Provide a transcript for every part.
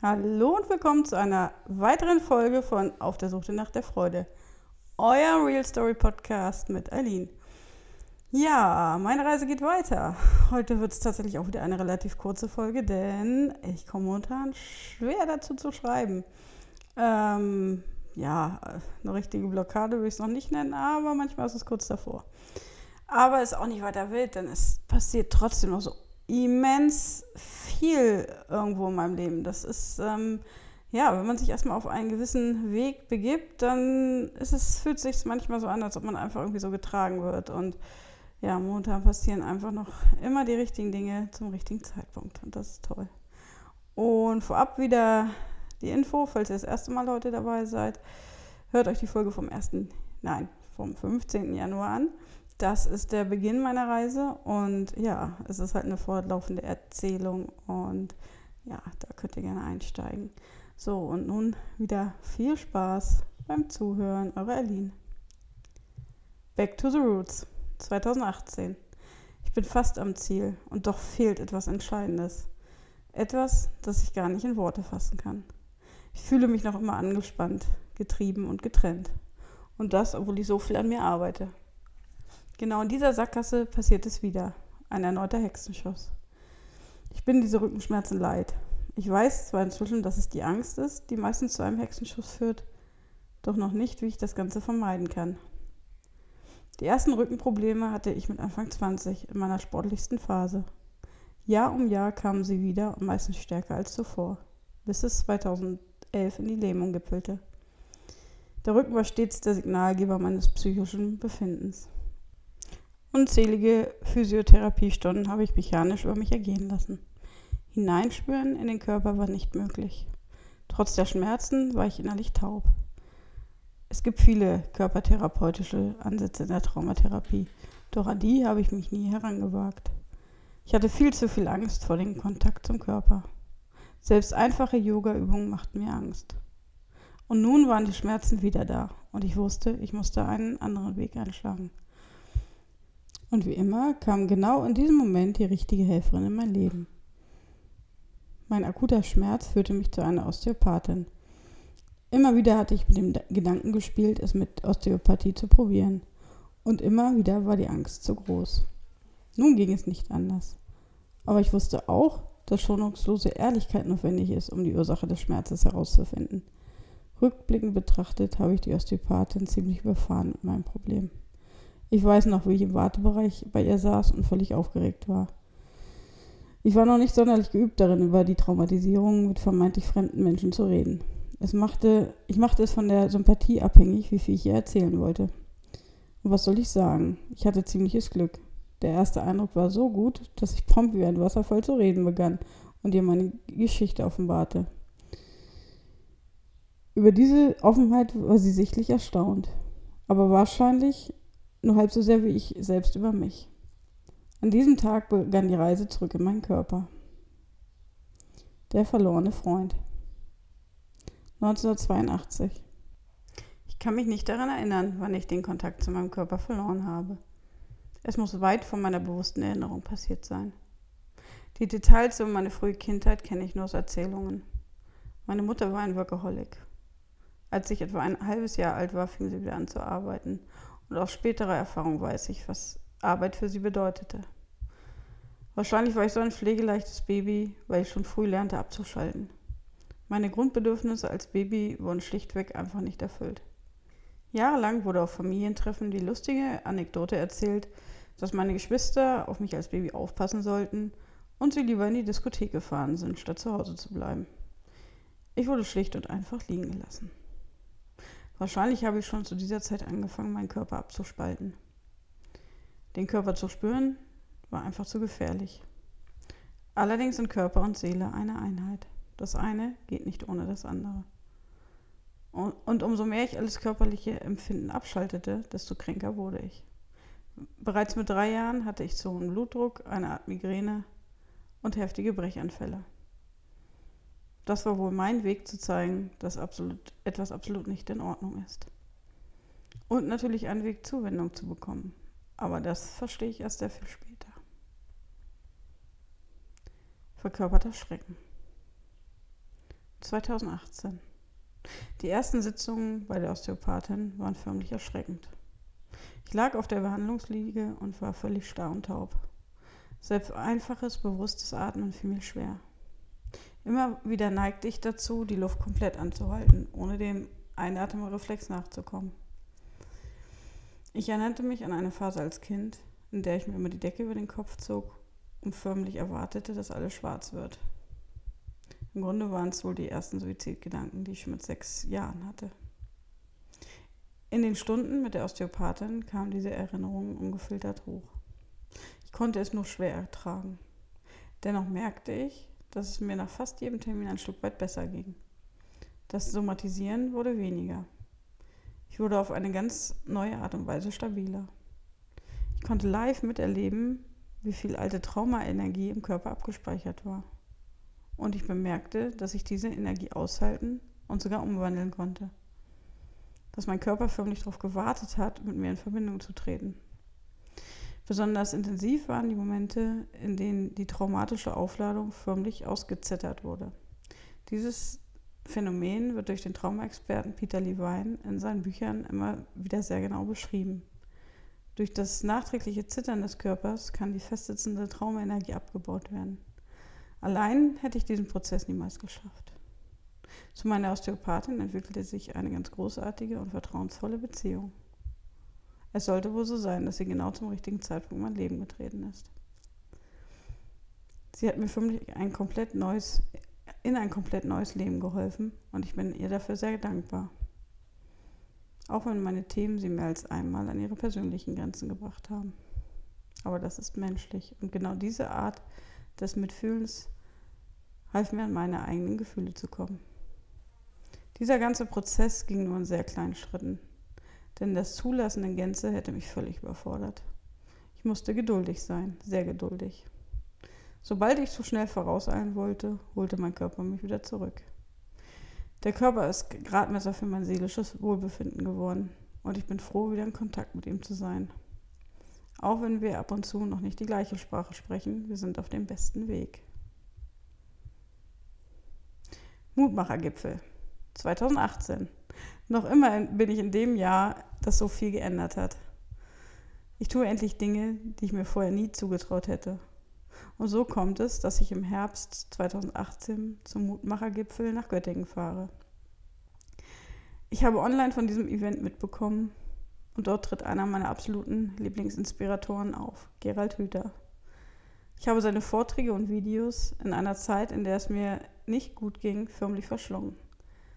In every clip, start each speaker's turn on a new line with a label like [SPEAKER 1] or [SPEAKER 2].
[SPEAKER 1] Hallo und willkommen zu einer weiteren Folge von Auf der Suche nach der Freude. Euer Real Story Podcast mit Eileen. Ja, meine Reise geht weiter. Heute wird es tatsächlich auch wieder eine relativ kurze Folge, denn ich komme momentan schwer dazu zu schreiben. Ähm, ja, eine richtige Blockade würde ich es noch nicht nennen, aber manchmal ist es kurz davor. Aber ist auch nicht weiter wild, denn es passiert trotzdem noch so immens viel irgendwo in meinem Leben. Das ist, ähm, ja, wenn man sich erstmal auf einen gewissen Weg begibt, dann ist es, fühlt sich manchmal so an, als ob man einfach irgendwie so getragen wird. Und ja, momentan passieren einfach noch immer die richtigen Dinge zum richtigen Zeitpunkt. Und das ist toll. Und vorab wieder die Info, falls ihr das erste Mal heute dabei seid, hört euch die Folge vom 1., nein, vom 15. Januar an. Das ist der Beginn meiner Reise und ja, es ist halt eine fortlaufende Erzählung und ja, da könnt ihr gerne einsteigen. So, und nun wieder viel Spaß beim Zuhören. Eure Aline. Back to the Roots 2018. Ich bin fast am Ziel und doch fehlt etwas Entscheidendes. Etwas, das ich gar nicht in Worte fassen kann. Ich fühle mich noch immer angespannt, getrieben und getrennt. Und das, obwohl ich so viel an mir arbeite. Genau in dieser Sackgasse passiert es wieder. Ein erneuter Hexenschuss. Ich bin diese Rückenschmerzen leid. Ich weiß zwar inzwischen, dass es die Angst ist, die meistens zu einem Hexenschuss führt, doch noch nicht, wie ich das Ganze vermeiden kann. Die ersten Rückenprobleme hatte ich mit Anfang 20 in meiner sportlichsten Phase. Jahr um Jahr kamen sie wieder und meistens stärker als zuvor, bis es 2011 in die Lähmung gipfelte. Der Rücken war stets der Signalgeber meines psychischen Befindens. Unzählige Physiotherapiestunden habe ich mechanisch über mich ergehen lassen. Hineinspüren in den Körper war nicht möglich. Trotz der Schmerzen war ich innerlich taub. Es gibt viele körpertherapeutische Ansätze in der Traumatherapie, doch an die habe ich mich nie herangewagt. Ich hatte viel zu viel Angst vor dem Kontakt zum Körper. Selbst einfache Yoga-Übungen machten mir Angst. Und nun waren die Schmerzen wieder da und ich wusste, ich musste einen anderen Weg einschlagen. Und wie immer kam genau in diesem Moment die richtige Helferin in mein Leben. Mein akuter Schmerz führte mich zu einer Osteopathin. Immer wieder hatte ich mit dem Gedanken gespielt, es mit Osteopathie zu probieren. Und immer wieder war die Angst zu groß. Nun ging es nicht anders. Aber ich wusste auch, dass schonungslose Ehrlichkeit notwendig ist, um die Ursache des Schmerzes herauszufinden. Rückblickend betrachtet habe ich die Osteopathin ziemlich überfahren mit meinem Problem. Ich weiß noch, wie ich im Wartebereich bei ihr saß und völlig aufgeregt war. Ich war noch nicht sonderlich geübt darin, über die Traumatisierung mit vermeintlich fremden Menschen zu reden. Es machte, ich machte es von der Sympathie abhängig, wie viel ich ihr erzählen wollte. Und was soll ich sagen? Ich hatte ziemliches Glück. Der erste Eindruck war so gut, dass ich prompt wie ein Wasserfall zu reden begann und ihr meine Geschichte offenbarte. Über diese Offenheit war sie sichtlich erstaunt. Aber wahrscheinlich nur halb so sehr wie ich selbst über mich. An diesem Tag begann die Reise zurück in meinen Körper. Der verlorene Freund. 1982. Ich kann mich nicht daran erinnern, wann ich den Kontakt zu meinem Körper verloren habe. Es muss weit von meiner bewussten Erinnerung passiert sein. Die Details über meine frühe Kindheit kenne ich nur aus Erzählungen. Meine Mutter war ein Workaholic. Als ich etwa ein halbes Jahr alt war, fing sie wieder an zu arbeiten und aus späterer Erfahrung weiß ich, was Arbeit für sie bedeutete. Wahrscheinlich war ich so ein pflegeleichtes Baby, weil ich schon früh lernte abzuschalten. Meine Grundbedürfnisse als Baby wurden schlichtweg einfach nicht erfüllt. Jahrelang wurde auf Familientreffen die lustige Anekdote erzählt, dass meine Geschwister auf mich als Baby aufpassen sollten und sie lieber in die Diskothek gefahren sind, statt zu Hause zu bleiben. Ich wurde schlicht und einfach liegen gelassen. Wahrscheinlich habe ich schon zu dieser Zeit angefangen, meinen Körper abzuspalten. Den Körper zu spüren war einfach zu gefährlich. Allerdings sind Körper und Seele eine Einheit. Das eine geht nicht ohne das andere. Und umso mehr ich alles körperliche Empfinden abschaltete, desto kränker wurde ich. Bereits mit drei Jahren hatte ich zu hohen Blutdruck, eine Art Migräne und heftige Brechanfälle. Das war wohl mein Weg zu zeigen, dass absolut, etwas absolut nicht in Ordnung ist. Und natürlich einen Weg Zuwendung zu bekommen. Aber das verstehe ich erst sehr viel später. Verkörperter Schrecken. 2018. Die ersten Sitzungen bei der Osteopathin waren förmlich erschreckend. Ich lag auf der Behandlungsliege und war völlig starr und taub. Selbst einfaches, bewusstes Atmen fiel mir schwer. Immer wieder neigte ich dazu, die Luft komplett anzuhalten, ohne dem Einatemreflex nachzukommen. Ich erinnerte mich an eine Phase als Kind, in der ich mir immer die Decke über den Kopf zog und förmlich erwartete, dass alles schwarz wird. Im Grunde waren es wohl die ersten Suizidgedanken, die ich schon mit sechs Jahren hatte. In den Stunden mit der Osteopathin kam diese Erinnerung ungefiltert hoch. Ich konnte es nur schwer ertragen. Dennoch merkte ich, dass es mir nach fast jedem Termin ein Stück weit besser ging. Das Somatisieren wurde weniger. Ich wurde auf eine ganz neue Art und Weise stabiler. Ich konnte live miterleben, wie viel alte Traumaenergie im Körper abgespeichert war. Und ich bemerkte, dass ich diese Energie aushalten und sogar umwandeln konnte. Dass mein Körper förmlich darauf gewartet hat, mit mir in Verbindung zu treten. Besonders intensiv waren die Momente, in denen die traumatische Aufladung förmlich ausgezittert wurde. Dieses Phänomen wird durch den Traumaexperten Peter Levine in seinen Büchern immer wieder sehr genau beschrieben. Durch das nachträgliche Zittern des Körpers kann die festsitzende Traumaenergie abgebaut werden. Allein hätte ich diesen Prozess niemals geschafft. Zu meiner Osteopathin entwickelte sich eine ganz großartige und vertrauensvolle Beziehung. Es sollte wohl so sein, dass sie genau zum richtigen Zeitpunkt in mein Leben getreten ist. Sie hat mir förmlich ein komplett neues, in ein komplett neues Leben geholfen und ich bin ihr dafür sehr dankbar auch wenn meine Themen sie mehr als einmal an ihre persönlichen Grenzen gebracht haben. Aber das ist menschlich und genau diese Art des Mitfühlens half mir an meine eigenen Gefühle zu kommen. Dieser ganze Prozess ging nur in sehr kleinen Schritten, denn das Zulassen in Gänze hätte mich völlig überfordert. Ich musste geduldig sein, sehr geduldig. Sobald ich zu schnell vorauseilen wollte, holte mein Körper mich wieder zurück. Der Körper ist Gradmesser für mein seelisches Wohlbefinden geworden und ich bin froh, wieder in Kontakt mit ihm zu sein. Auch wenn wir ab und zu noch nicht die gleiche Sprache sprechen, wir sind auf dem besten Weg. Mutmachergipfel 2018. Noch immer bin ich in dem Jahr, das so viel geändert hat. Ich tue endlich Dinge, die ich mir vorher nie zugetraut hätte. Und so kommt es, dass ich im Herbst 2018 zum Mutmachergipfel nach Göttingen fahre. Ich habe online von diesem Event mitbekommen und dort tritt einer meiner absoluten Lieblingsinspiratoren auf, Gerald Hüther. Ich habe seine Vorträge und Videos in einer Zeit, in der es mir nicht gut ging, förmlich verschlungen.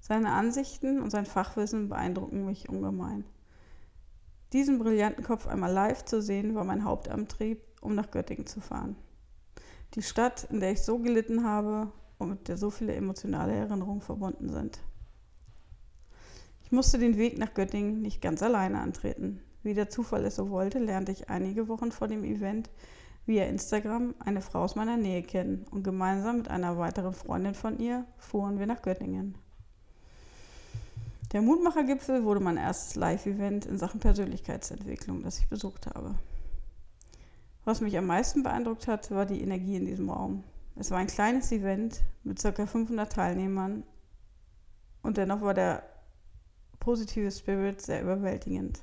[SPEAKER 1] Seine Ansichten und sein Fachwissen beeindrucken mich ungemein. Diesen brillanten Kopf einmal live zu sehen, war mein Hauptantrieb, um nach Göttingen zu fahren. Die Stadt, in der ich so gelitten habe und mit der so viele emotionale Erinnerungen verbunden sind. Ich musste den Weg nach Göttingen nicht ganz alleine antreten. Wie der Zufall es so wollte, lernte ich einige Wochen vor dem Event via Instagram eine Frau aus meiner Nähe kennen und gemeinsam mit einer weiteren Freundin von ihr fuhren wir nach Göttingen. Der Mutmachergipfel wurde mein erstes Live-Event in Sachen Persönlichkeitsentwicklung, das ich besucht habe. Was mich am meisten beeindruckt hat, war die Energie in diesem Raum. Es war ein kleines Event mit ca. 500 Teilnehmern und dennoch war der positive Spirit sehr überwältigend.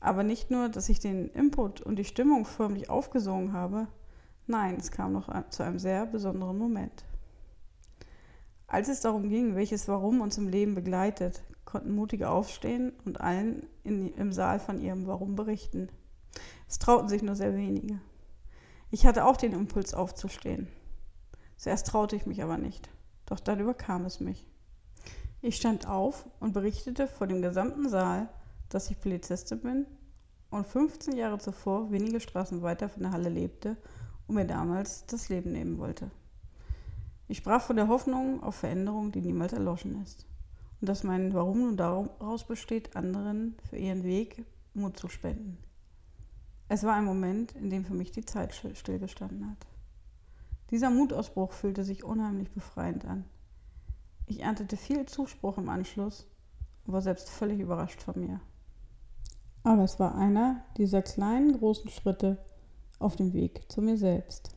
[SPEAKER 1] Aber nicht nur, dass ich den Input und die Stimmung förmlich aufgesungen habe, nein, es kam noch zu einem sehr besonderen Moment. Als es darum ging, welches Warum uns im Leben begleitet, konnten Mutige aufstehen und allen in, im Saal von ihrem Warum berichten. Es trauten sich nur sehr wenige. Ich hatte auch den Impuls aufzustehen. Zuerst traute ich mich aber nicht, doch dann überkam es mich. Ich stand auf und berichtete vor dem gesamten Saal, dass ich Polizistin bin und 15 Jahre zuvor wenige Straßen weiter von der Halle lebte und mir damals das Leben nehmen wollte. Ich sprach von der Hoffnung auf Veränderung, die niemals erloschen ist. Und dass mein Warum nun daraus besteht, anderen für ihren Weg Mut zu spenden. Es war ein Moment, in dem für mich die Zeit stillgestanden hat. Dieser Mutausbruch fühlte sich unheimlich befreiend an. Ich erntete viel Zuspruch im Anschluss und war selbst völlig überrascht von mir. Aber es war einer dieser kleinen, großen Schritte auf dem Weg zu mir selbst.